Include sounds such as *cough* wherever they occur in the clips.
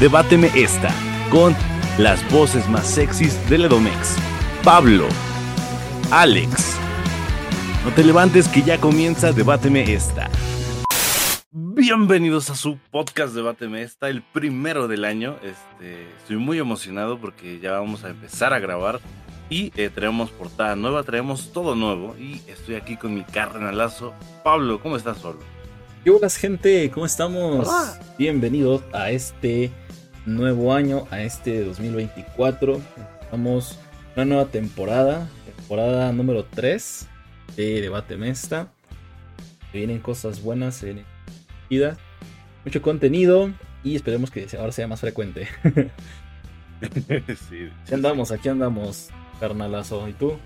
Debáteme esta, con las voces más sexys del Edomex. Pablo, Alex. No te levantes que ya comienza Debáteme esta. Bienvenidos a su podcast Debáteme esta, el primero del año. Este, estoy muy emocionado porque ya vamos a empezar a grabar y eh, traemos portada nueva, traemos todo nuevo y estoy aquí con mi carnalazo. Pablo, ¿cómo estás, Pablo? ¿Qué hola gente? ¿Cómo estamos? Hola. Bienvenidos a este nuevo año, a este 2024. Estamos una nueva temporada, temporada número 3 de Debate Mesta. Se vienen cosas buenas, se vienen mucho contenido y esperemos que ahora sea más frecuente. *laughs* sí, Aquí andamos, aquí andamos, carnalazo. ¿Y tú?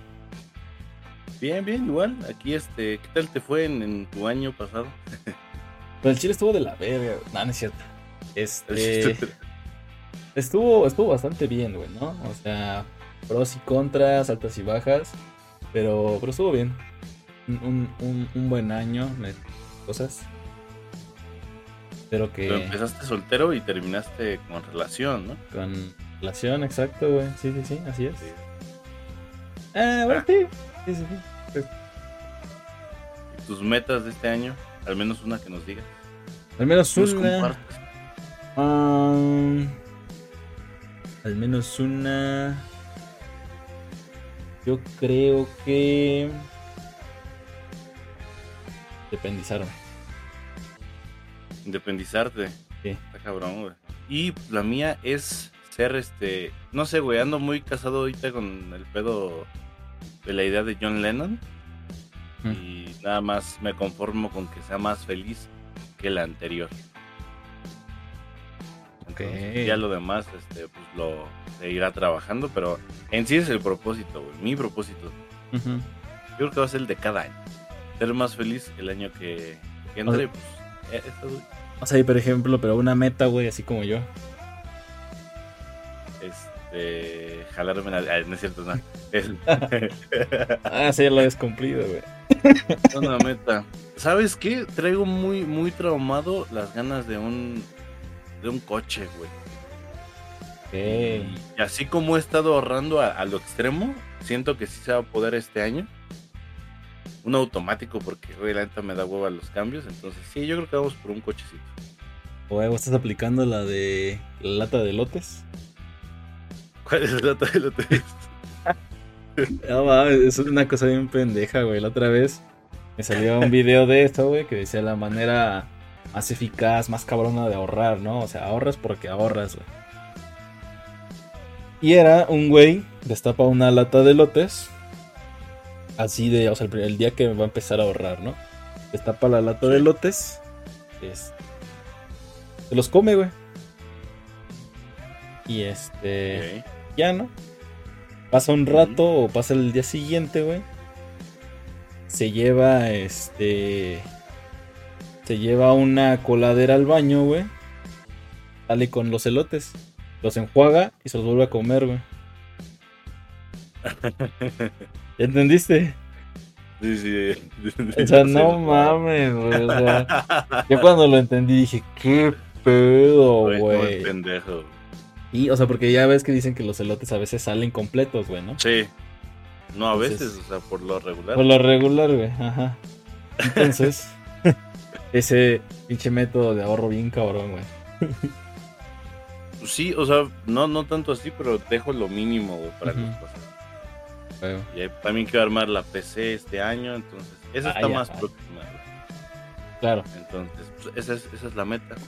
Bien, bien, igual. Aquí, este, ¿qué tal te fue en, en tu año pasado? Pues el chile estuvo de la verga. No, no es cierto. *laughs* Este. Estuvo, estuvo bastante bien, güey, ¿no? O sea, pros y contras, altas y bajas. Pero, pero estuvo bien. Un, un- buen año, me- cosas. Espero Pero que empezaste soltero y terminaste con relación, ¿no? con relación, exacto, güey. Sí, sí, sí, así es. Sí. Ah, bueno, Ah. sí. Sí, sí, sí. ¿Y tus metas de este año? Al menos una que nos digas. Al menos Nos una. Um, al menos una. Yo creo que. Dependizarme. Independizarte. Sí. Está cabrón, güey. Y la mía es ser este. No sé, güey. Ando muy casado ahorita con el pedo de la idea de John Lennon. Mm. Y nada más me conformo con que sea más feliz que la anterior. Ya lo demás, este, pues lo seguirá trabajando, pero en sí es el propósito, güey. Mi propósito. Yo creo que va a ser el de cada año. Ser más feliz el año que, que entre, O pues. eh, eso, güey. O sea, y por ejemplo, pero una meta, güey, así como yo. Este. Jalarme la. ah, no es cierto, no. *laughs* Es Ah, sí, ya lo habías cumplido, güey. una meta. ¿Sabes qué? Traigo muy, muy traumado las ganas de un. De un coche, güey. Ok. Y así como he estado ahorrando a, a lo extremo, siento que sí se va a poder este año. Un automático, porque la neta me da hueva los cambios. Entonces, sí, yo creo que vamos por un cochecito. ¿vos estás aplicando la de la lata de lotes? ¿Cuál es el dato de lo que No mames, es una cosa bien pendeja, güey. La otra vez me salió un video de esto, güey, que decía la manera más eficaz, más cabrona de ahorrar, ¿no? O sea, ahorras porque ahorras, güey. Y era un güey, destapa una lata de lotes. Así de, o sea, el, día que va a empezar a ahorrar, ¿no? Destapa la lata de lotes. es- se los come, güey. Y este ya, ¿no? Pasa un rato o pasa el día siguiente, güey. Se lleva, este... Se lleva una coladera al baño, güey. Sale con los elotes. Los enjuaga y se los vuelve a comer, güey. *laughs* ¿Ya ¿Entendiste? Sí, sí. O sea, no mames, güey. O sea, yo cuando lo entendí dije, qué pedo, Güey, pendejo. Y, o sea, porque ya ves que dicen que los elotes a veces salen completos, güey, ¿no? Sí. No, a Entonces- veces, o sea, por lo regular. Por lo regular, güey. Ajá. Entonces, *laughs* ese pinche método de ahorro bien cabrón, güey. *laughs* Sí, o sea, no, no tanto así, pero dejo lo mínimo, güey, para los pasados. Güey. Y también quiero armar la PC este año, entonces, esa Ah, está ya, más ah. próxima. güey. Claro. Entonces, pues, esa, es, esa es la meta. Este,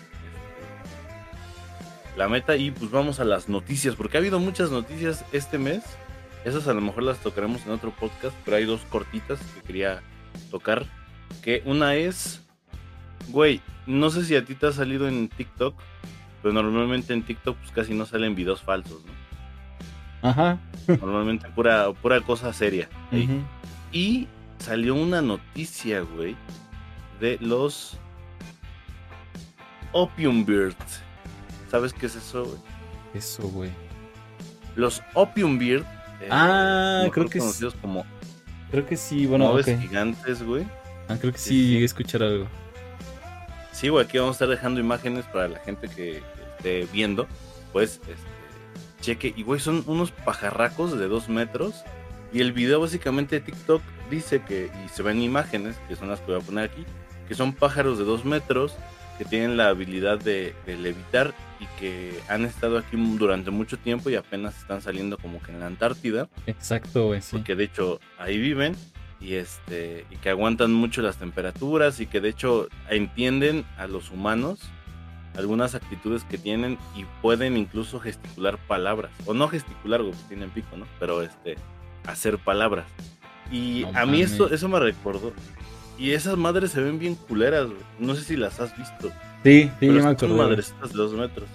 La meta y pues vamos a las noticias, porque ha habido muchas noticias este mes. Esas a lo mejor las tocaremos en otro podcast, pero hay dos cortitas que quería tocar. Que una es, güey, no sé si a ti te ha salido en TikTok, pero normalmente en TikTok pues casi no salen videos falsos, ¿no? Ajá. Normalmente pura, pura cosa seria. Y salió una noticia, güey, de los Opium Birds. ¿Sabes qué es eso, güey? Eso, güey. Los Opium Bird. eh, Ah, creo que es- conocidos como Creo que sí, bueno, aves ok. gigantes, güey. Ah, creo que Sí, sí sí. llegué a escuchar algo. Sí, güey, aquí vamos a estar dejando imágenes para la gente que, que esté viendo, pues este, cheque. Y güey, son unos pajarracos de dos metros. Y el video básicamente de TikTok dice que, y se ven imágenes, que son las que voy a poner aquí, que son pájaros de dos metros que tienen la habilidad de, de levitar y que han estado aquí durante mucho tiempo y apenas están saliendo como que en la Antártida. Exacto, güey, sí. Porque de hecho ahí viven y este y que aguantan mucho las temperaturas y que de hecho entienden a los humanos algunas actitudes que tienen y pueden incluso gesticular palabras o no gesticular porque tienen pico no pero este hacer palabras y No a mí esto eso me recordó y esas madres se ven bien culeras güey. no sé si las has visto Sí, sí, yo me acuerdo. madrecitas de dos metros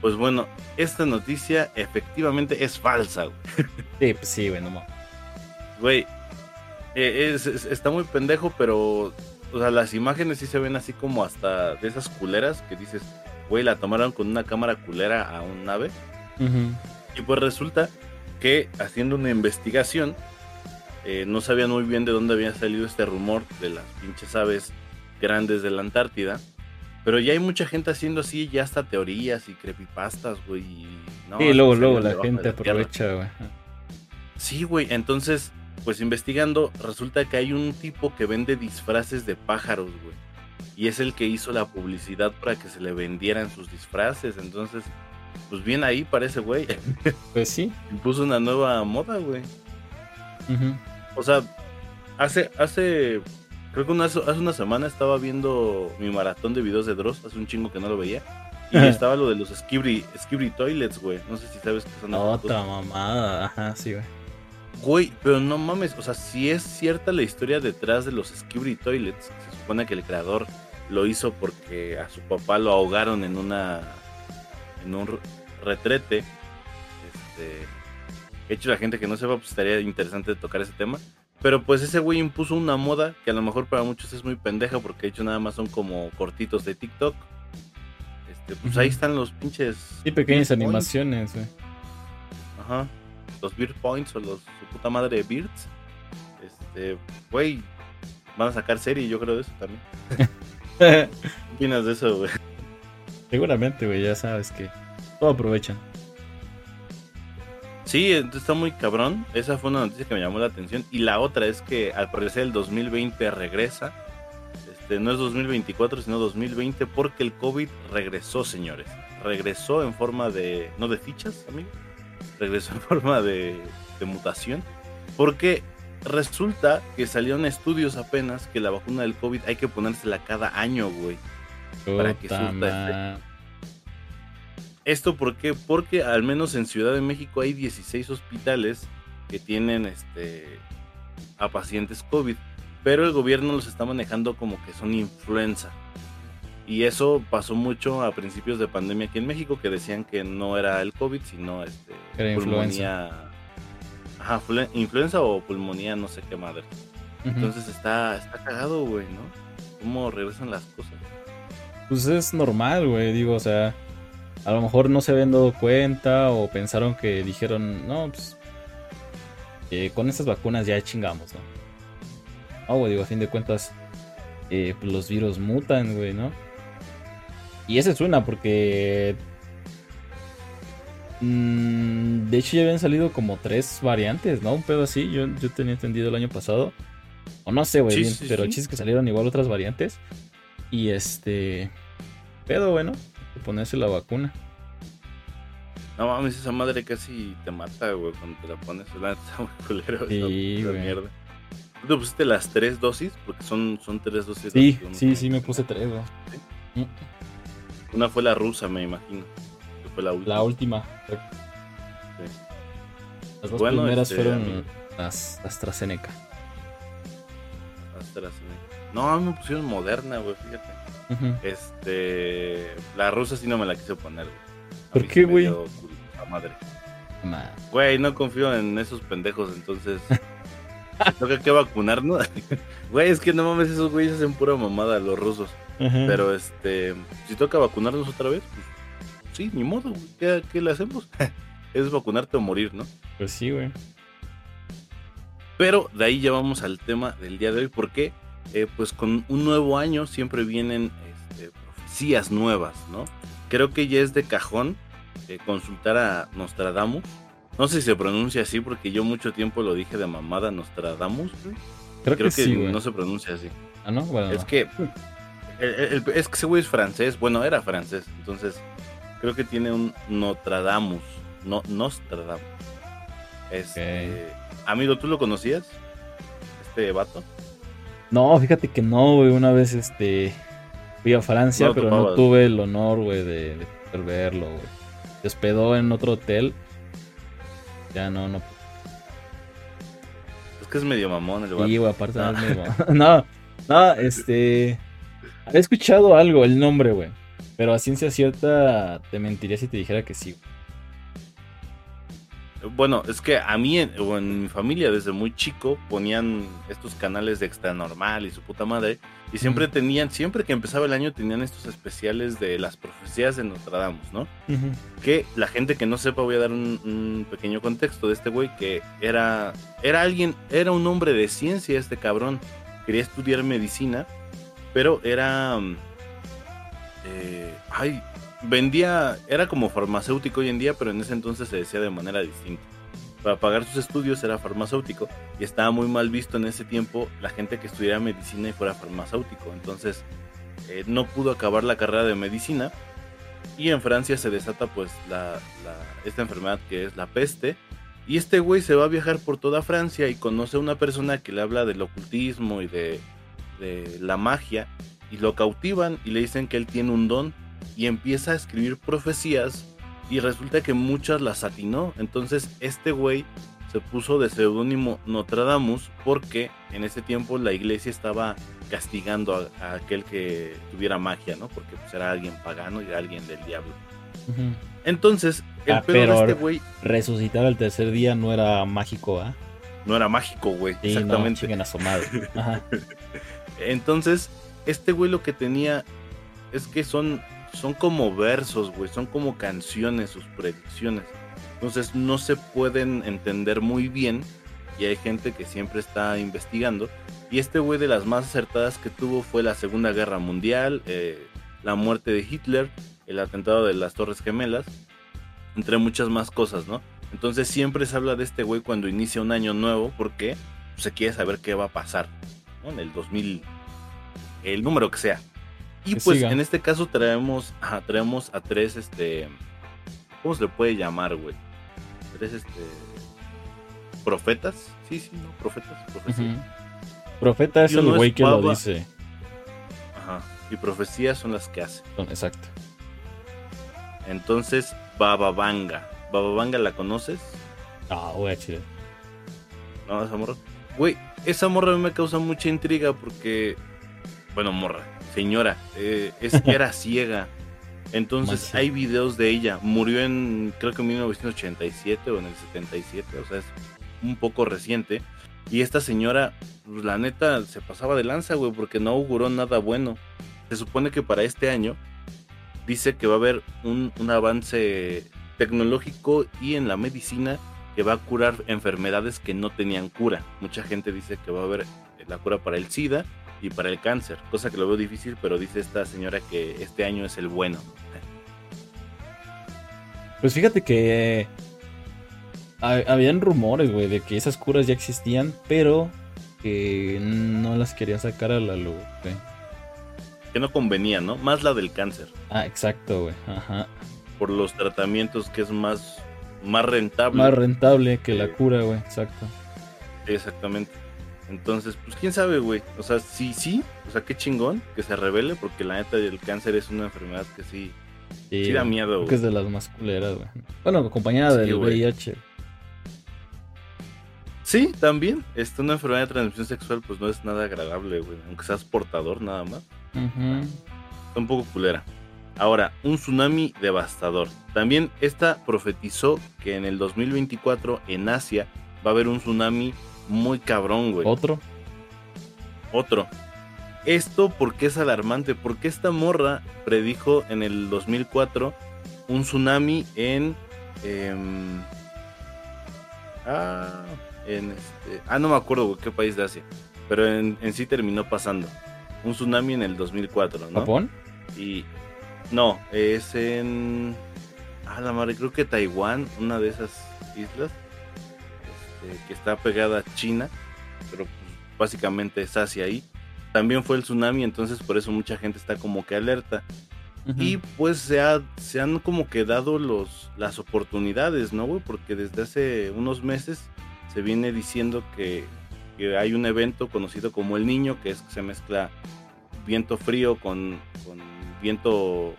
pues bueno esta noticia efectivamente es falsa güey. Sí, pues sí, güey, no. Güey, eh, es- es- está muy pendejo, pero, o sea, las imágenes sí se ven así como hasta de esas culeras que dices, güey, la tomaron con una cámara culera a un nave. Y pues resulta que haciendo una investigación, eh, no sabían muy bien de dónde había salido este rumor de las pinches aves grandes de la Antártida. Pero ya hay mucha gente haciendo así, ya hasta teorías y creepypastas, güey. y no, Sí, luego, luego la gente tierra. aprovecha, güey. Sí, güey. Entonces, pues investigando, resulta que hay un tipo que vende disfraces de pájaros, güey. Y es el que hizo la publicidad para que se le vendieran sus disfraces. Entonces, pues bien ahí parece, güey. *laughs* Pues sí. Impuso una nueva moda, güey. Ujú. O sea, hace, hace, creo que una- hace una semana estaba viendo mi maratón de videos de Dross, hace un chingo que no lo veía. Y Ajá. *laughs* estaba lo de los Skibri, Skibri Toilets, güey. No sé si sabes qué son. Otra mamada. Ajá, sí, güey. Güey, pero no mames, o sea, si es cierta la historia detrás de los Skibri Toilets, se supone que el creador lo hizo porque a su papá lo ahogaron en una en un re- retrete. Este, de hecho, la gente que no sepa, pues estaría interesante tocar ese tema. Pero pues ese güey impuso una moda que a lo mejor para muchos es muy pendeja porque de hecho nada más son como cortitos de TikTok. Este, pues ahí están los pinches Sí, pequeñas animaciones, güey. Ajá. Los Beard Points o los su puta madre Beards. Este, güey, van a sacar serie, yo creo de eso también. *laughs* ¿Qué opinas de eso, güey? Seguramente, güey, ya sabes que todo aprovechan. Sí, está muy cabrón. Esa fue una noticia que me llamó la atención. Y la otra es que al parecer el 2020 regresa. Este, no es 2024, sino 2020, porque el COVID regresó, señores. Regresó en forma de. no de fichas, amigo. Regresó en forma de, de mutación. Porque resulta que salieron estudios apenas que la vacuna del COVID hay que ponérsela cada año, güey. Para que surta ma- ¿Esto por qué? Porque al menos en Ciudad de México hay 16 hospitales que tienen este a pacientes COVID, pero el gobierno los está manejando como que son influenza. Y eso pasó mucho a principios de pandemia aquí en México, que decían que no era el COVID, sino este Era pulmonía. Ajá, flue- influenza o pulmonía, no sé qué madre. Entonces está, está cagado, güey, ¿no? ¿Cómo regresan las cosas? Pues es normal, güey. Digo, o sea, a lo mejor no se habían dado cuenta o pensaron que dijeron, no, pues eh, con estas vacunas ya chingamos, ¿no? No, güey, digo, a fin de cuentas, eh, pues los virus mutan, güey, ¿no? Y esa es una, porque. mm, de hecho, ya habían salido como tres variantes, ¿no? Un pedo así. Yo, yo tenía entendido el año pasado. O no sé, güey, Sí, sí, pero sí. el chiste es que salieron igual otras variantes. Y este. Pedo, bueno, ponerse la vacuna. No mames, esa madre casi te mata, güey, cuando te la pones. *laughs* La está muy culero. Sí, esa, mierda. ¿Tú te pusiste las tres dosis? Porque son, son tres dosis. Sí, sí, sí, me puse tres, güey. Mm, Una fue la rusa, me imagino. Que fue la última. La última. Sí. Las dos Bueno, primeras este, fueron las AstraZeneca. AstraZeneca. No, a mí me pusieron moderna, güey, fíjate. Este. La rusa sí no me la quise poner, güey. ¿Por qué, güey? la madre. Ma- Güey, no confío en esos pendejos, entonces. *laughs* toca que vacunarnos. *laughs* Güey, es que no mames, esos güeyes hacen pura mamada, los rusos. Ajá. Pero este, si toca vacunarnos otra vez, pues sí, ni modo. ¿Qué, qué le hacemos? *laughs* es vacunarte o morir, ¿no? Pues sí, güey. Pero de ahí ya vamos al tema del día de hoy, porque eh, pues con un nuevo año siempre vienen este, profecías nuevas, ¿no? creo que ya es de cajón eh, consultar a Nostradamus. No sé si se pronuncia así porque yo mucho tiempo lo dije de mamada Nostradamus. Creo, que, sí, güey. no se pronuncia así. Ah, no, bueno. Es que *laughs* el- el- es que ese güey es francés. Bueno, era francés. Entonces, creo que tiene un Nostradamus. No, Nostradamus. Este, Amigo, ¿tú lo conocías? Este vato. No, fíjate que no, güey. Una vez este fui a Francia, No pero no tuve el honor, güey, de, de poder verlo, güey. Se hospedó en otro hotel. Ya no, no. Es que es medio mamón el vato. Sí, güey, aparte No. no es mismo. *laughs* no, no, este. Había escuchado algo, el nombre, güey. Pero a ciencia cierta te mentiría si te dijera que sí. Bueno, es que a mí en- o en mi familia desde muy chico ponían estos canales de extra normal y su puta madre. Y siempre tenían, siempre que empezaba el año tenían estos especiales de las profecías de Nostradamus, ¿no? que la gente que no sepa voy a dar un, un pequeño contexto de este güey que era era alguien era un hombre de ciencia este cabrón quería estudiar medicina pero era mm, eh, ay vendía era como farmacéutico hoy en día pero en ese entonces se decía de manera distinta para pagar sus estudios era farmacéutico y estaba muy mal visto en ese tiempo la gente que estudiara medicina y fuera farmacéutico entonces eh, no pudo acabar la carrera de medicina y en Francia se desata pues la, esta enfermedad que es la peste. Y este güey se va a viajar por toda Francia y conoce a una persona que le habla del ocultismo y de, de la magia. Y lo cautivan y le dicen que él tiene un don. Y empieza a escribir profecías. Y resulta que muchas las atinó. Entonces este güey se puso de seudónimo Nostradamus porque en ese tiempo la iglesia estaba castigando a, a aquel que tuviera magia, ¿no? Porque pues, era alguien pagano y era alguien del diablo. Entonces, el Ah, pedo pero- de este güey Resucitar al tercer día no era mágico, ¿ah? no era mágico, güey. Sí, exactamente. No. *laughs* Ajá. Entonces, este güey lo que tenía es que son, son como versos, güey. Son como canciones sus predicciones. Entonces, no se pueden entender muy bien. Y hay gente que siempre está investigando. Y este güey de las más acertadas que tuvo fue la Segunda Guerra Mundial, eh, la muerte de Hitler, el atentado de las Torres Gemelas, entre muchas más cosas, ¿no? Entonces siempre se habla de este güey cuando inicia un año nuevo porque se quiere saber qué va a pasar ¿no? en el 2000, el número que sea. Y Que pues siga. en este caso traemos, ajá, traemos a tres, este, ¿cómo se le puede llamar, güey? Tres, este, profetas, sí, sí, no, profetas, profecías. Ujú. Profeta es el güey que lo dice. Ajá. Y profecías son las que hace. Exacto. Entonces, Baba Vanga. Baba Vanga, ¿la conoces? Ah, güey, chile. No, esa morra. Güey, esa morra a mí me causa mucha intriga porque. Bueno, morra, señora, eh, es, era *laughs* ciega. Entonces Manche. hay videos de ella. Murió en, creo que en 1987 o en el 77, o sea, es un poco reciente. Y esta señora, pues, la neta, se pasaba de lanza, güey, porque no auguró nada bueno. Se supone que para este año dice que va a haber un, un avance tecnológico y en la medicina que va a curar enfermedades que no tenían cura. Mucha gente dice que va a haber la cura para el SIDA y para el cáncer, cosa que lo veo difícil, pero dice esta señora que este año es el bueno. Pues fíjate que ha- habían rumores, güey, de que esas curas ya existían, pero que no las querían sacar a la luz, güey. Que no convenía, ¿no? Más la del cáncer, Ah, exacto, güey. Ajá. por los tratamientos que es más, más rentable. Más rentable que la Sí. cura, güey. Exacto. Exactamente. Entonces, pues quién sabe, güey. O sea, sí, sí. O sea, qué chingón que se revele, porque la neta el cáncer es una enfermedad que sí, Sí, sí da miedo, güey. que es de las más culeras, güey. Bueno, acompañada Sí, del. VIH. Sí, también. Este, una enfermedad de transmisión sexual, pues no es nada agradable, güey. Aunque seas portador, nada más. Está un poco culera. Ahora, un tsunami devastador. También esta profetizó que en el 2024 en Asia va a haber un tsunami muy cabrón, güey. Otro. Otro. Esto porque es alarmante, porque esta morra predijo en el 2004 un tsunami en... em, ah, en este... Ah, no me acuerdo, güey, qué país de Asia. Pero en, en sí terminó pasando. Un tsunami en el 2004, ¿no? Japón. Y No, es en. Ah, la madre, creo que Taiwán, una de esas islas, este, que está pegada a China, pero pues, básicamente es hacia ahí. También fue el tsunami, entonces por eso mucha gente está como que alerta. Y pues se, ha, se han como que dado los, las oportunidades, ¿no, güey? Porque desde hace unos meses se viene diciendo que, que, hay un evento conocido como el niño, que es que se mezcla viento frío con, con viento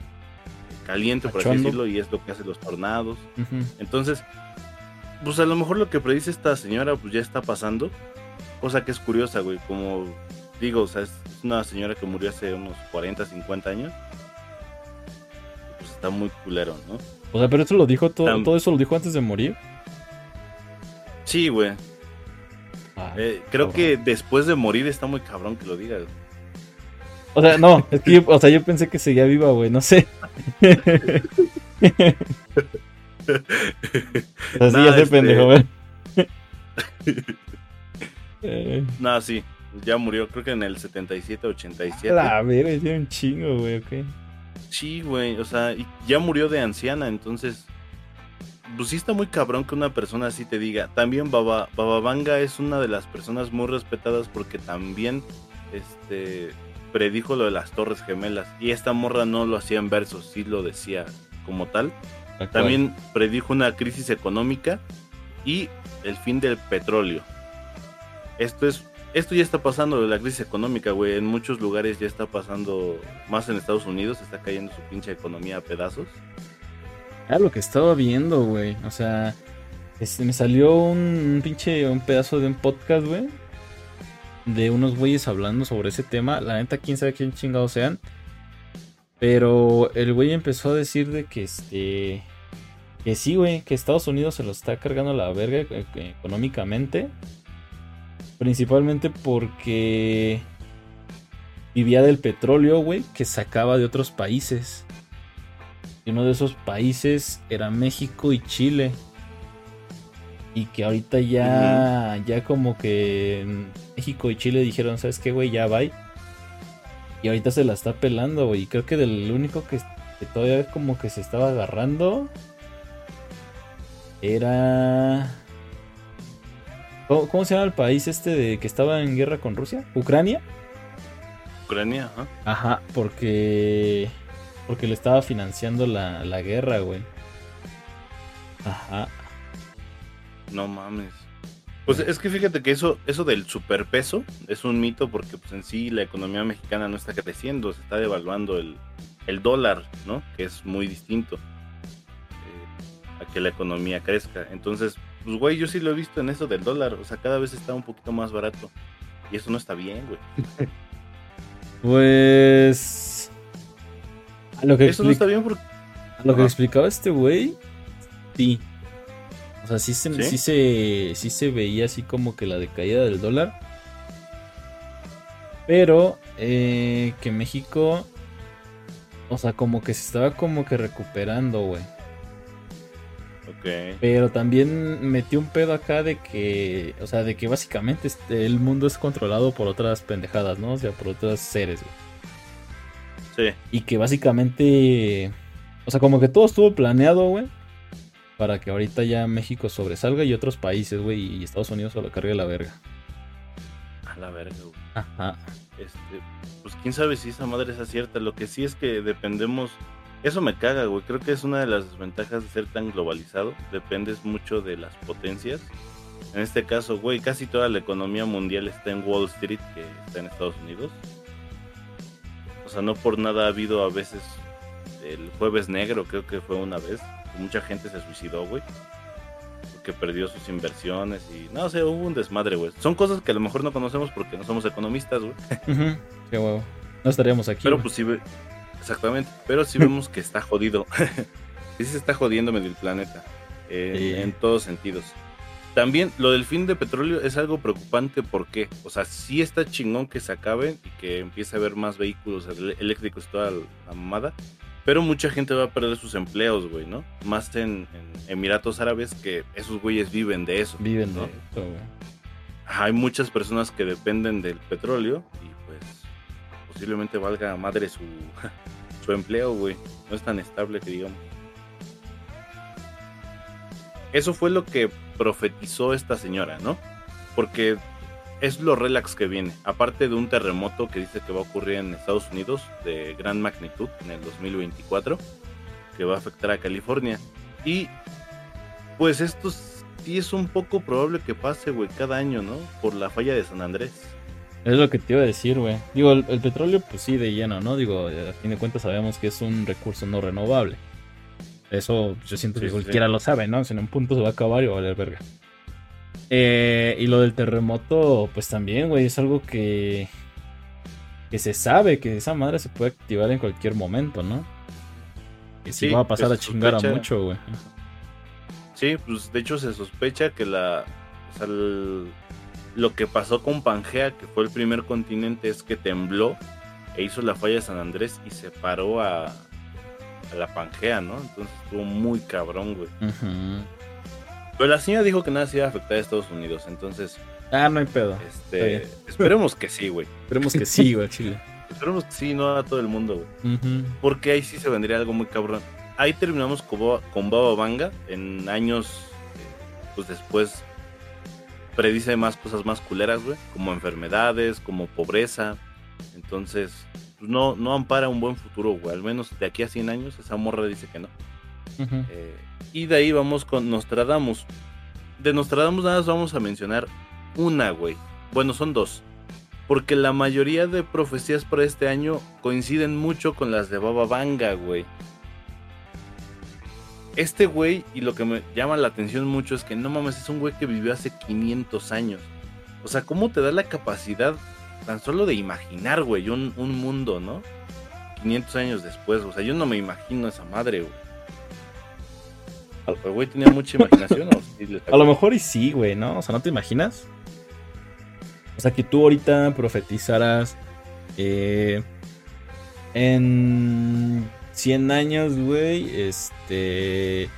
caliente, por así decirlo, y es lo que hace los tornados. Entonces, pues a lo mejor lo que predice esta señora, pues ya está pasando. Cosa que es curiosa, güey. Como digo, o sea, es una señora que murió hace unos 40, 50 años. Pues está muy culero, ¿no? O sea, pero eso lo dijo todo, todo eso lo dijo antes de morir. Sí, güey. Ah, eh, creo que después de morir está muy cabrón que lo diga. O sea, no, es que yo, *laughs* o sea, yo pensé que seguía viva, güey, no sé. *laughs* Así ya sé, pendejo, güey. *laughs* Eh. No, sí, ya murió, creo que en el 77, 87. La verga, es un chingo, güey, ok. Sí, güey, o sea, ya murió de anciana, entonces. Pues sí está muy cabrón que una persona así te diga. También Baba, Bababanga es una de las personas muy respetadas porque también este predijo lo de las Torres Gemelas. Y esta morra no lo hacía en versos, sí lo decía como tal. También predijo una crisis económica y el fin del petróleo. Esto es esto ya está pasando la crisis económica, güey. En muchos lugares ya está pasando, más en Estados Unidos, está cayendo su pinche economía a pedazos. Ah, lo que estaba viendo, güey. O sea, este, me salió un, pinche, un pedazo de un podcast, güey. De unos güeyes hablando sobre ese tema. La neta, quién sabe quién chingados sean. Pero el güey empezó a decir de que este. Que sí, güey, que Estados Unidos se lo está cargando la verga eh, económicamente. Principalmente porque vivía del petróleo, güey, que sacaba de otros países. Y uno de esos países era México y Chile. Y que ahorita ya, ya como que México y Chile dijeron, ¿sabes qué, güey? Ya va. Y ahorita se la está pelando, güey. Y creo que del único que, que todavía como que se estaba agarrando era ¿Cómo, se llama el país este de que estaba en guerra con Rusia? ¿Ucrania? Ucrania, ajá. Ajá, porque. Porque le estaba financiando la, guerra, güey. Ajá. No mames. Pues es que fíjate que eso, eso del superpeso es un mito porque pues en sí la economía mexicana no está creciendo, se está devaluando el, dólar, ¿no? Que es muy distinto eh, a que la economía crezca. Entonces, pues, güey, yo sí lo he visto en eso del dólar. O sea, cada vez está un poquito más barato. Y eso no está bien, güey. *laughs* pues. A lo que eso no está bien porque. A lo que explicaba este güey. Sí. O sea, sí se, ¿Sí? se, sí se veía así como que la decaída del dólar. Pero eh, que México. O sea, como que se estaba como que recuperando, güey. Pero también metió un pedo acá de que, o sea, de que básicamente este, el mundo es controlado por otras pendejadas, ¿no? O sea, por otros seres, güey. Sí. Y que básicamente, o sea, como que todo estuvo planeado, güey. Para que ahorita ya México sobresalga y otros países, güey, y Estados Unidos se lo cargue la verga. A la verga, güey. Ajá. Este, pues quién sabe si esa madre es cierta. Lo que sí es que dependemos eso me caga, güey. Creo que es una de las desventajas de ser tan globalizado. Dependes mucho de las potencias. En este caso, güey, casi toda la economía mundial está en Wall Street, que está en Estados Unidos. O sea, no por nada ha habido a veces el jueves negro, creo que fue una vez. Mucha gente se suicidó, güey. Porque perdió sus inversiones y... No sé, hubo un desmadre, güey. Son cosas que a lo mejor no conocemos porque no somos economistas, güey. Qué huevo. No estaríamos aquí. Pero pues sí, Exactamente, pero sí *laughs* vemos que está jodido. *laughs* sí se está jodiendo medio el planeta. En todos sentidos. También lo del fin de petróleo es algo preocupante porque, o sea, sí está chingón que se acabe y que empiece a haber más vehículos eléctricos y toda la mamada, pero mucha gente va a perder sus empleos, güey, ¿no? Más en, Emiratos Árabes que esos güeyes viven de eso. Viven de eso, Hay muchas personas que dependen del petróleo y pues posiblemente valga madre su, *laughs* su empleo, güey. No es tan estable que digamos. Eso fue lo que profetizó esta señora, ¿no? Porque es lo relax que viene. Aparte de un terremoto que dice que va a ocurrir en Estados Unidos de gran magnitud en el 2024, que va a afectar a California. Y pues esto sí es un poco probable que pase, güey, cada año, ¿no? Por la falla de San Andrés. Es lo que te iba a decir, güey. Digo, el, petróleo, pues sí, de lleno, ¿no? Digo, a fin de cuentas sabemos que es un recurso no renovable. Eso yo siento que cualquiera lo sabe, ¿no? Si en un punto se va a acabar y va a valer verga. Eh, y lo del terremoto, pues también, güey, es algo que, que se sabe que esa madre se puede activar en cualquier momento, ¿no? Y si va a pasar a chingar a mucho, güey. Sí, pues de hecho se sospecha que la. O sea, lo que pasó con Pangea, que fue el primer continente, es que tembló e hizo la falla de San Andrés y se paró a, a la Pangea, ¿no? Entonces estuvo muy cabrón, güey. Pero la señora dijo que nada se iba a afectar a Estados Unidos, entonces. Ah, no hay pedo. Este, esperemos que sí, güey. Esperemos que sí, güey, Chile. *laughs* Esperemos que sí, no a todo el mundo, güey. Porque ahí sí se vendría algo muy cabrón. Ahí terminamos con, con Baba Vanga. En años, eh, pues después, predice más cosas más culeras, güey. Como enfermedades, como pobreza. Entonces, pues no, no ampara un buen futuro, güey. Al menos de aquí a 100 años, esa morra dice que no. Eh, y de ahí vamos con Nostradamus. De Nostradamus nada más vamos a mencionar una, güey. Bueno, son dos. Porque la mayoría de profecías para este año coinciden mucho con las de Baba Vanga, güey. Este güey, y lo que me llama la atención mucho es que no mames, es un güey que vivió hace 500 años. O sea, ¿cómo te da la capacidad tan solo de imaginar, güey, un, un mundo, ¿no? 500 años después, o sea, yo no me imagino esa madre, güey. El güey tenía mucha imaginación. a lo mejor y sí, güey, ¿no? O sea, ¿no te imaginas? O sea, que tú ahorita profetizaras eh, en 100 años, güey, este...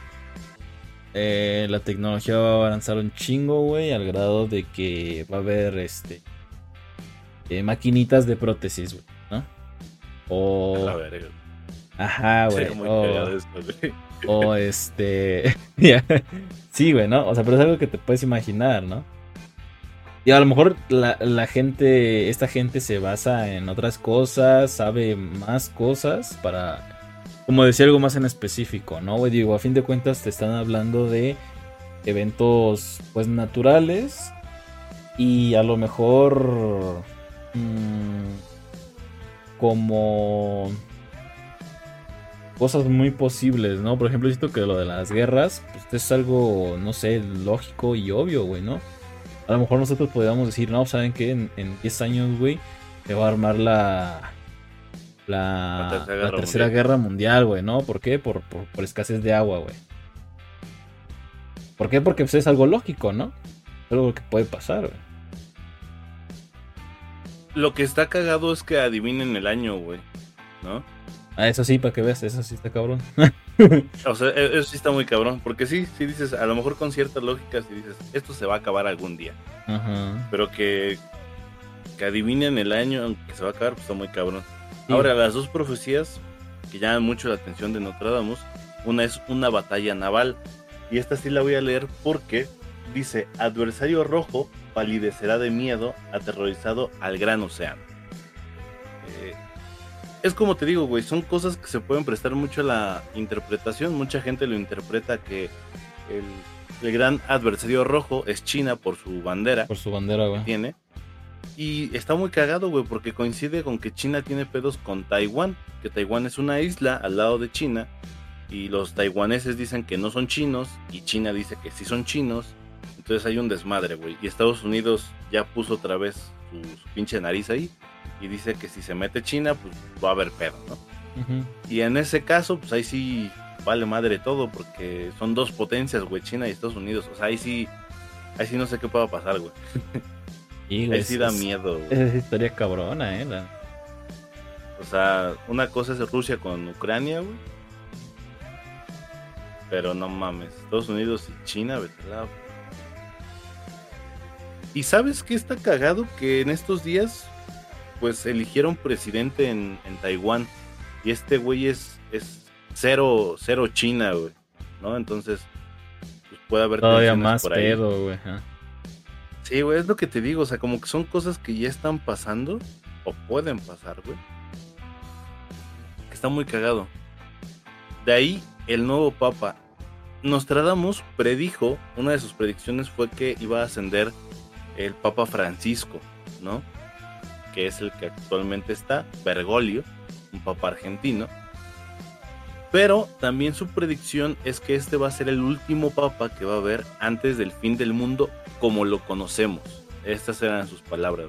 Eh, la tecnología va a avanzar un chingo, güey, al grado de que va a haber, este... Eh, maquinitas de prótesis, güey, ¿no? O... Ajá, güey. O este. *laughs* sí, güey, ¿no? O sea, pero es algo que te puedes imaginar, ¿no? Y a lo mejor la, gente, esta gente se basa en otras cosas, sabe más cosas para, como decir algo más en específico, ¿no? Güey, digo, a fin de cuentas te están hablando de eventos, pues, naturales y a lo mejor mmm, como cosas muy posibles, ¿no? Por ejemplo, visto que lo de las guerras, pues es algo, no sé, lógico y obvio, güey, ¿no? A lo mejor nosotros podríamos decir, no, ¿saben qué? En, 10 años, güey, se va a armar la. La, tercera, guerra, mundial, güey, ¿no? ¿Por qué? Por, por, escasez de agua, güey. ¿Por qué? Porque pues, es algo lógico, ¿no? Es algo que puede pasar, güey. Lo que está cagado es que adivinen el año, güey, ¿no? Ah, eso sí, para que veas, eso sí está cabrón. *laughs* o sea, e-, eso sí está muy cabrón. Porque sí, sí dices, a lo mejor con ciertas lógicas, si dices, esto se va a acabar algún día. Pero que, que adivinen el año que se va a acabar, pues está muy cabrón. Ahora, las dos profecías que llaman mucho la atención de Nostradamus, una es una batalla naval. Y esta sí la voy a leer porque dice, adversario rojo palidecerá de miedo, aterrorizado al gran océano es como te digo, güey, son cosas que se pueden prestar mucho a la interpretación. Mucha gente lo interpreta que el, gran adversario rojo es China por su bandera. Por su bandera, güey. Tiene. Y está muy cagado, güey, porque coincide con que China tiene pedos con Taiwán, que Taiwán es una isla al lado de China, y los taiwaneses dicen que no son chinos, y China dice que sí son chinos, entonces hay un desmadre, güey. Y Estados Unidos ya puso otra vez su pinche nariz ahí, y dice que si se mete China, pues va a haber pedo, ¿no? Y en ese caso, pues ahí sí vale madre todo, porque son dos potencias, güey, China y Estados Unidos. O sea, ahí sí, ahí sí no sé qué pueda pasar, güey. *laughs* Ahí sí da miedo, güey. Esa historia cabrona, eh. O sea, una cosa es Rusia con Ucrania, güey. Pero no mames, Estados Unidos y China, vete ¿Y sabes qué está cagado? Que en estos días pues eligieron presidente en, Taiwán. Y este güey es, es cero, cero China, güey. ¿No? Entonces, pues puede haber todavía más pedo, güey. Sí, güey, es lo que te digo. O sea, como que son cosas que ya están pasando o pueden pasar, güey. Que está muy cagado. De ahí, el nuevo papa. Nostradamus predijo, una de sus predicciones fue que iba a ascender el Papa Francisco, ¿no? Que es el que actualmente está, Bergoglio, un papa argentino. Pero también su predicción es que este va a ser el último papa que va a haber antes del fin del mundo como lo conocemos. Estas eran sus palabras.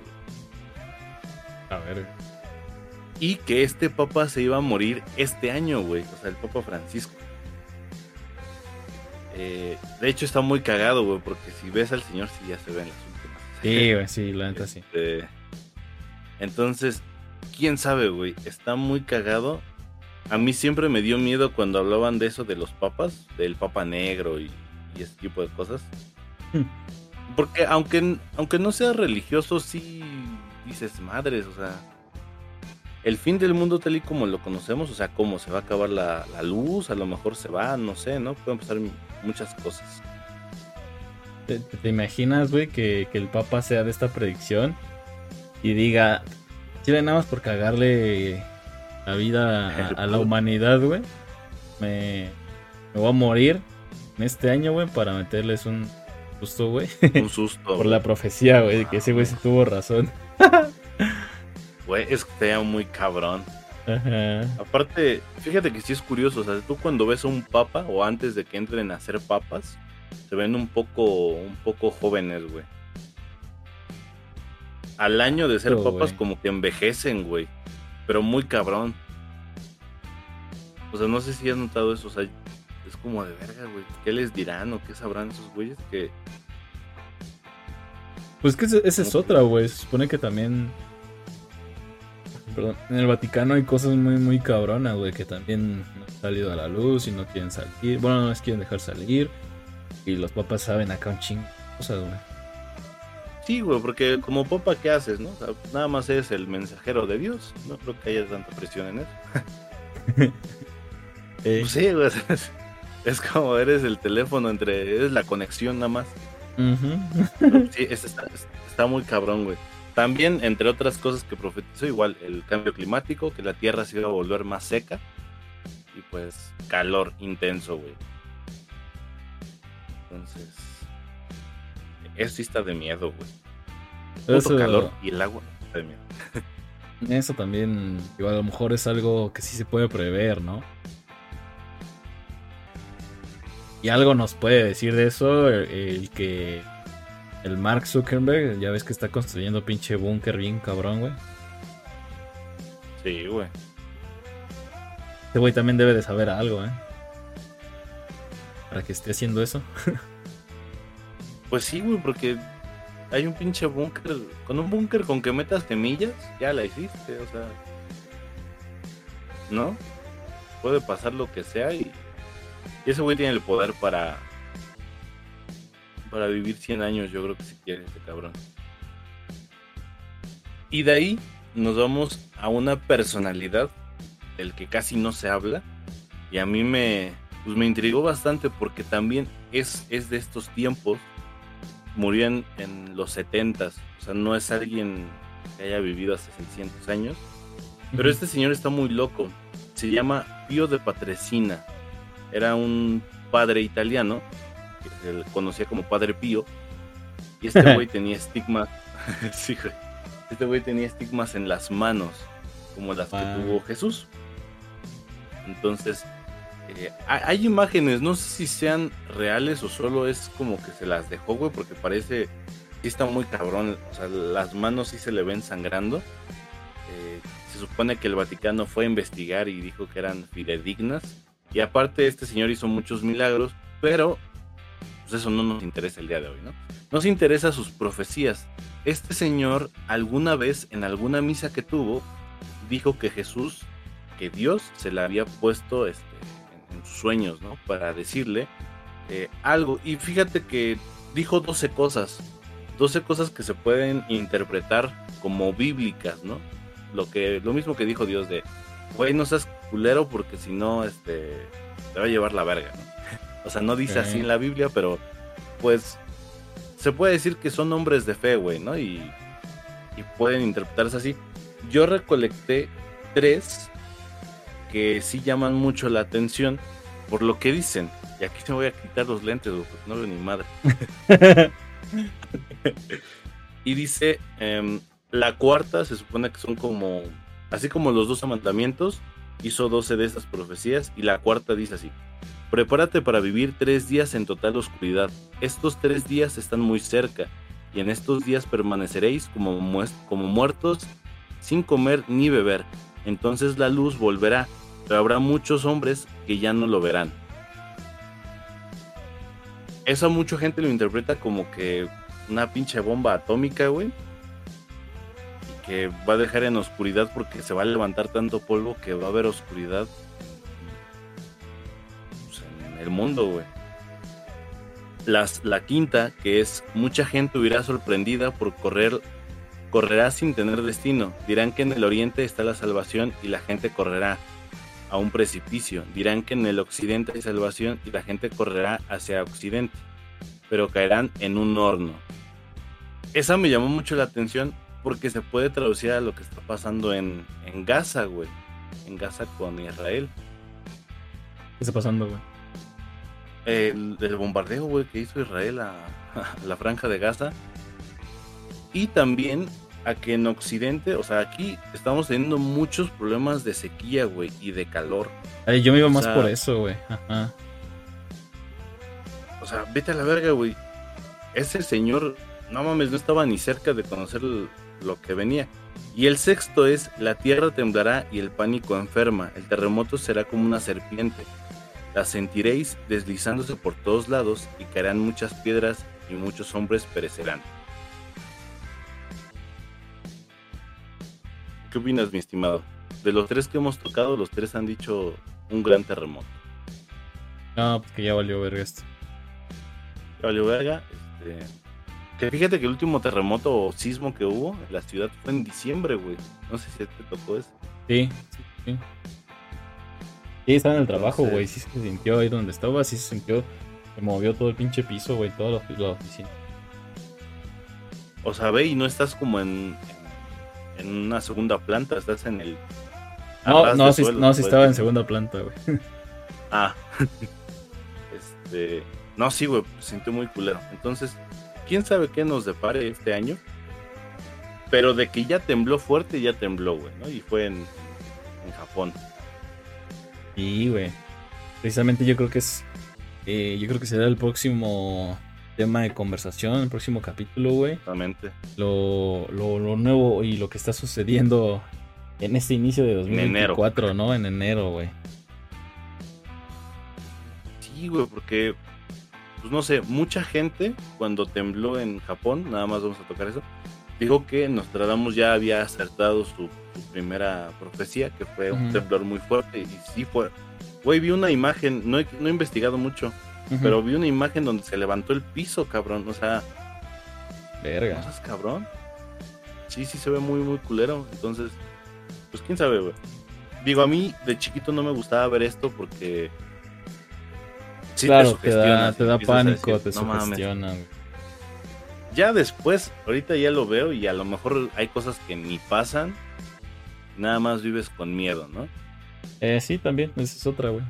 A ver. Y que este papa se iba a morir este año, güey. O sea, el papa Francisco. Eh, de hecho está muy cagado, güey, porque si ves al señor, sí ya se ven las últimas. Sí, güey, sí, la neta sí. Entonces, quién sabe, güey. Está muy cagado. A mí siempre me dio miedo cuando hablaban de eso de los papas, del papa negro y, ese tipo de cosas. Hmm. Porque aunque, aunque no sea religioso, sí dices madres, o sea, el fin del mundo tal y como lo conocemos, o sea, cómo se va a acabar la, luz, a lo mejor se va, no sé, ¿no? Pueden pasar muchas cosas. ¿Te, imaginas, güey, que, el Papa sea de esta predicción y diga, Chile nada más por cagarle la vida a, la humanidad, güey, me, me voy a morir en este año, güey, para meterles un susto, güey. Un *laughs* susto. por la profecía, güey, que ese güey sí tuvo razón. Güey, es que sea muy cabrón. Aparte, fíjate que sí es curioso, o sea, tú cuando ves a un papa o antes de que entren a ser papas, se ven un poco, un poco jóvenes, güey. Al año de ser papas como que envejecen, güey. Pero muy cabrón. O sea, no sé si has notado eso, o sea, es como de verga, güey. ¿Qué les dirán o qué sabrán esos güeyes que... Pues que esa es otra, güey. Se supone que también Perdón, en el Vaticano hay cosas muy, muy cabronas, güey, que también no han salido a la luz y no quieren salir. Bueno, no les quieren dejar salir. Y los papas saben acá un chingo cosas, güey. Sí, güey, porque como papa, ¿qué haces, no? nada más eres el mensajero de Dios. No creo que haya tanta presión en eso. *laughs* Eh. Pues sí, güey. *laughs* Es, como eres el teléfono entre. Eres la conexión nada más. Sí, está, está muy cabrón, güey. También, entre otras cosas que profetizó, igual el cambio climático, que la Tierra se iba a volver más seca y pues calor intenso, güey. Entonces, eso sí está de miedo, güey. Eso... calor y el agua está de miedo. *laughs* Eso también, igual a lo mejor es algo que sí se puede prever, ¿no? Y algo nos puede decir de eso el que el Mark Zuckerberg, ya ves que está construyendo pinche búnker bien cabrón, güey. Sí, güey. Este güey también debe de saber algo, ¿eh? Para que esté haciendo eso. *laughs* pues sí, güey, porque hay un pinche búnker. Con un búnker con que metas semillas, ya la hiciste, o sea. ¿No? Puede pasar lo que sea y, y ese güey tiene el poder para para vivir 100 años, yo creo que si quiere este cabrón. Y de ahí nos vamos a una personalidad del que casi no se habla. Y a mí me, pues me intrigó bastante porque también es, es de estos tiempos. Murió en, los 70 O sea, no es alguien que haya vivido hace 600 años. Pero este señor está muy loco. Se llama Pío de Patresina. Era un padre italiano que se conocía como Padre Pío. Y este *laughs* güey tenía estigmas. *laughs* sí, Este güey tenía estigmas en las manos, como las que ah. tuvo Jesús. Entonces, eh, hay imágenes, no sé si sean reales o solo es como que se las dejó, güey, porque parece que está muy cabrón. O sea, las manos sí se le ven sangrando. Eh, se supone que el Vaticano fue a investigar y dijo que eran fidedignas. Y aparte, este señor hizo muchos milagros, pero pues eso no nos interesa el día de hoy, ¿no? Nos interesa sus profecías. Este señor alguna vez en alguna misa que tuvo dijo que Jesús, que Dios se le había puesto este, en, sus sueños, ¿no? Para decirle eh, algo. Y fíjate que dijo 12 cosas, 12 cosas que se pueden interpretar como bíblicas, ¿no? Lo, que, lo mismo que dijo Dios de, güey, no seas culero porque si no, este, te va a llevar la verga, ¿no? O sea, no dice así en la Biblia, pero pues se puede decir que son hombres de fe, güey, ¿no? Y, y pueden interpretarse así. Yo recolecté tres que sí llaman mucho la atención por lo que dicen. Y aquí se me voy a quitar los lentes, porque no veo ni madre. *laughs* y dice, em, la cuarta se supone que son como, así como los dos mandamientos, hizo 12 de estas profecías y la cuarta dice así, prepárate para vivir tres días en total oscuridad. Estos tres días están muy cerca y en estos días permaneceréis como, como muertos sin comer ni beber. Entonces la luz volverá, pero habrá muchos hombres que ya no lo verán. Eso mucha gente lo interpreta como que una pinche bomba atómica, güey que va a dejar en oscuridad porque se va a levantar tanto polvo que va a haber oscuridad pues, en el mundo, güey. Las, la quinta, que es mucha gente hubiera sorprendida por correr, correrá sin tener destino. Dirán que en el oriente está la salvación y la gente correrá a un precipicio. Dirán que en el occidente hay salvación y la gente correrá hacia occidente, pero caerán en un horno. Esa me llamó mucho la atención porque se puede traducir a lo que está pasando en, en Gaza, güey. En Gaza con Israel. ¿Qué está pasando, güey? El, bombardeo, güey, que hizo Israel *laughs* a, la franja de Gaza. Y también a que en Occidente, o sea, aquí estamos teniendo muchos problemas de sequía, güey, y de calor. Ay, yo me iba más por eso, güey. O sea, vete a la verga, güey. Ese señor, no mames, no estaba ni cerca de conocer lo que venía. Y el sexto es, la tierra temblará y el pánico enferma, el terremoto será como una serpiente. La sentiréis deslizándose por todos lados y caerán muchas piedras y muchos hombres perecerán. ¿Qué opinas, mi estimado? De los tres que hemos tocado, los tres han dicho un gran terremoto. No, porque ya valió verga esto. Ya valió verga. Este, que fíjate que el último terremoto o sismo que hubo en la ciudad fue en diciembre, güey. No sé si te tocó eso. Sí, sí, sí. Sí, estaba en el trabajo, güey. Sí se sintió ahí donde estaba, sí se sintió. Se movió todo el pinche piso, güey, toda la, oficina. O sea, ve, y no estás como en, en una segunda planta, estás en el. No, no, sí, no, sí estaba en segunda planta, güey. *laughs* Ah. *laughs* este. No, sí, güey, sintió muy culero. Entonces, quién sabe qué nos depare este año. Pero de que ya tembló fuerte, ya tembló, güey, ¿no? Y fue en, Japón. Sí, güey. Precisamente yo creo que es. Eh, yo creo que será el próximo tema de conversación, el próximo capítulo, güey. Exactamente. Lo, lo, nuevo y lo que está sucediendo en este inicio de 2024, ¿no? En enero, güey. Sí, güey, porque pues no sé, mucha gente cuando tembló en Japón, nada más vamos a tocar eso, dijo que Nostradamus ya había acertado su, primera profecía, que fue un temblor muy fuerte, y sí fue. Güey, vi una imagen, no he, no he investigado mucho, pero vi una imagen donde se levantó el piso, cabrón, o sea... Verga. ¿No cabrón? Sí, sí se ve muy, muy culero, entonces, pues quién sabe, güey. Digo, a mí de chiquito no me gustaba ver esto porque claro, te, da, te da pánico, te sugestiona. Ya después, ahorita ya lo veo y a lo mejor hay cosas que ni pasan, nada más vives con miedo, ¿no? Eh, sí, también, esa es otra, güey.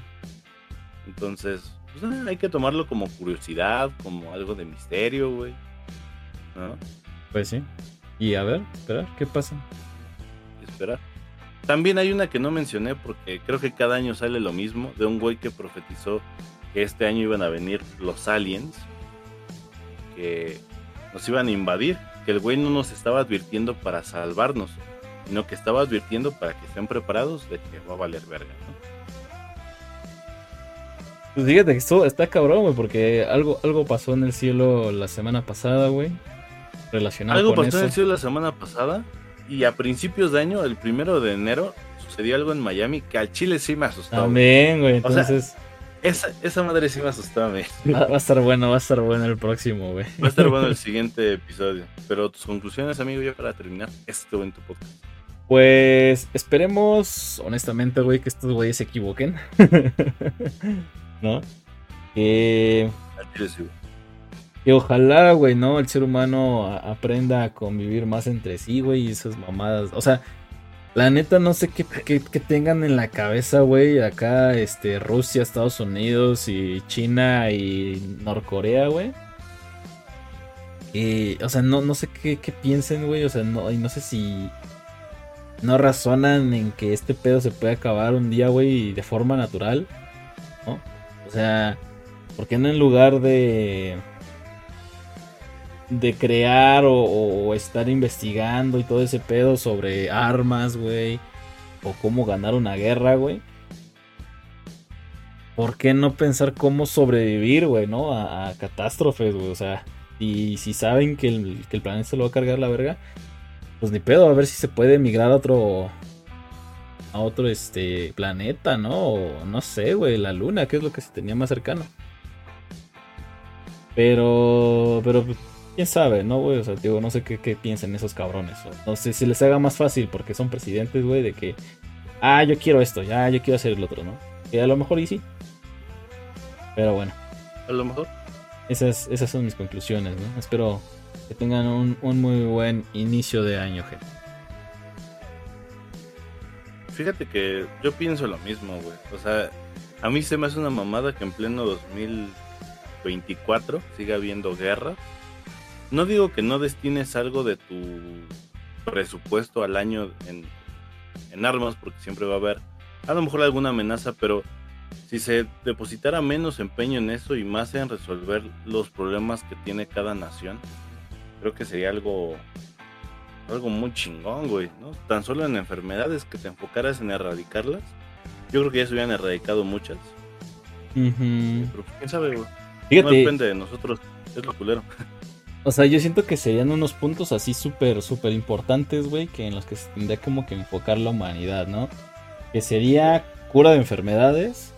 Entonces, pues, ah, hay que tomarlo como curiosidad, como algo de misterio, güey. ¿No? Pues sí. Y a ver, esperar, ¿qué pasa? Esperar. También hay una que no mencioné porque creo que cada año sale lo mismo, de un güey que profetizó que este año iban a venir los aliens, que nos iban a invadir, que el güey no nos estaba advirtiendo para salvarnos, sino que estaba advirtiendo para que estén preparados de que va a valer verga, ¿no? Pues fíjate que esto está cabrón, güey, porque algo, algo pasó en el cielo la semana pasada, güey. Relacionado algo pasó en el cielo la semana pasada y a principios de año, el primero de enero, sucedió algo en Miami que al Chile sí me asustó. También, güey, entonces... Esa, esa madre sí me asustó *laughs* Va, a estar bueno, va a estar bueno el próximo, güey. Va a estar bueno el *laughs* siguiente episodio. Pero tus conclusiones, amigo, ya para terminar este tu podcast. Pues esperemos, honestamente, güey, que estos güeyes se equivoquen. *laughs* ¿No? Que, que ojalá, güey, ¿no? El ser humano aprenda a convivir más entre sí, güey, y esas mamadas. O sea, la neta no sé qué, qué, tengan en la cabeza, güey, acá, este, Rusia, Estados Unidos y China y Norcorea, güey. Y, o sea, no, no sé qué, qué piensen, güey, o sea, no, y no sé si no razonan en que este pedo se puede acabar un día, güey, de forma natural. O sea, ¿por qué no en lugar de de crear o, estar investigando y todo ese pedo sobre armas, güey, o cómo ganar una guerra, güey? ¿Por qué no pensar cómo sobrevivir, güey, no? A, catástrofes, güey, o sea, y si saben que el, que el planeta se lo va a cargar la verga, pues ni pedo, a ver si se puede migrar a otro a otro este planeta, ¿no? O no sé, güey, la luna, que es lo que se tenía más cercano. Pero pero pues, quién sabe, ¿no, güey? O sea, digo, no sé qué, qué piensan esos cabrones. no sé si les haga más fácil porque son presidentes, güey, de que ah, yo quiero esto, ya yo quiero hacer el otro, ¿no? Que a lo mejor y sí. Pero bueno. A lo mejor. Esas, esas son mis conclusiones, ¿no? Espero que tengan un, muy buen inicio de año, gente. Fíjate que yo pienso lo mismo, güey. O sea, a mí se me hace una mamada que en pleno 2024 siga habiendo guerra. No digo que no destines algo de tu presupuesto al año en, en armas, porque siempre va a haber a lo mejor alguna amenaza, pero si se depositara menos empeño en eso y más en resolver los problemas que tiene cada nación, creo que sería algo algo muy chingón, güey, ¿no? Tan solo en enfermedades que te enfocaras en erradicarlas. Yo creo que ya se hubieran erradicado muchas. Pero quién sabe, güey. no depende de nosotros, es lo culero. *laughs* O sea, yo siento que serían unos puntos así súper, súper importantes, güey, que en los que se tendría como que enfocar la humanidad, ¿no? Que sería cura de enfermedades,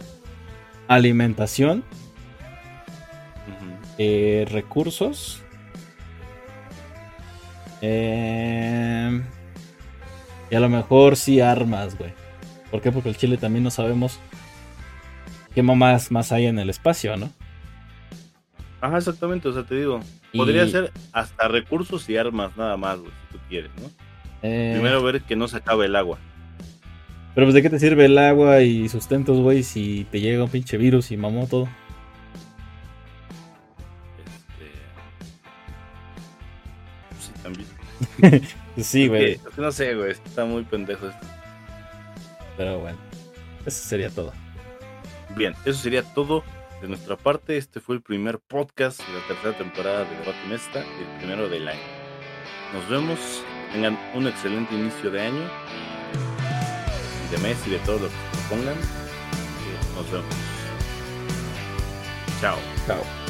alimentación, eh, recursos eh, y a lo mejor sí armas, güey. ¿Por qué? Porque el Chile también no sabemos qué más, más hay en el espacio, ¿no? Ajá, exactamente, o sea, te digo, podría ser hasta recursos y armas nada más, güey, si tú quieres, ¿no? Eh. Primero ver que no se acabe el agua. Pero pues de qué te sirve el agua y sustentos, güey, si te llega un pinche virus y mamó todo. *laughs* sí, güey. No sé, güey. Está muy pendejo esto. Pero bueno. Eso sería todo. Bien, eso sería todo de nuestra parte. Este fue el primer podcast de la tercera temporada de Debate Mesta, el primero del año. Nos vemos. Tengan un excelente inicio de año. De mes y de todo lo que propongan. Nos vemos. Chao. Chao.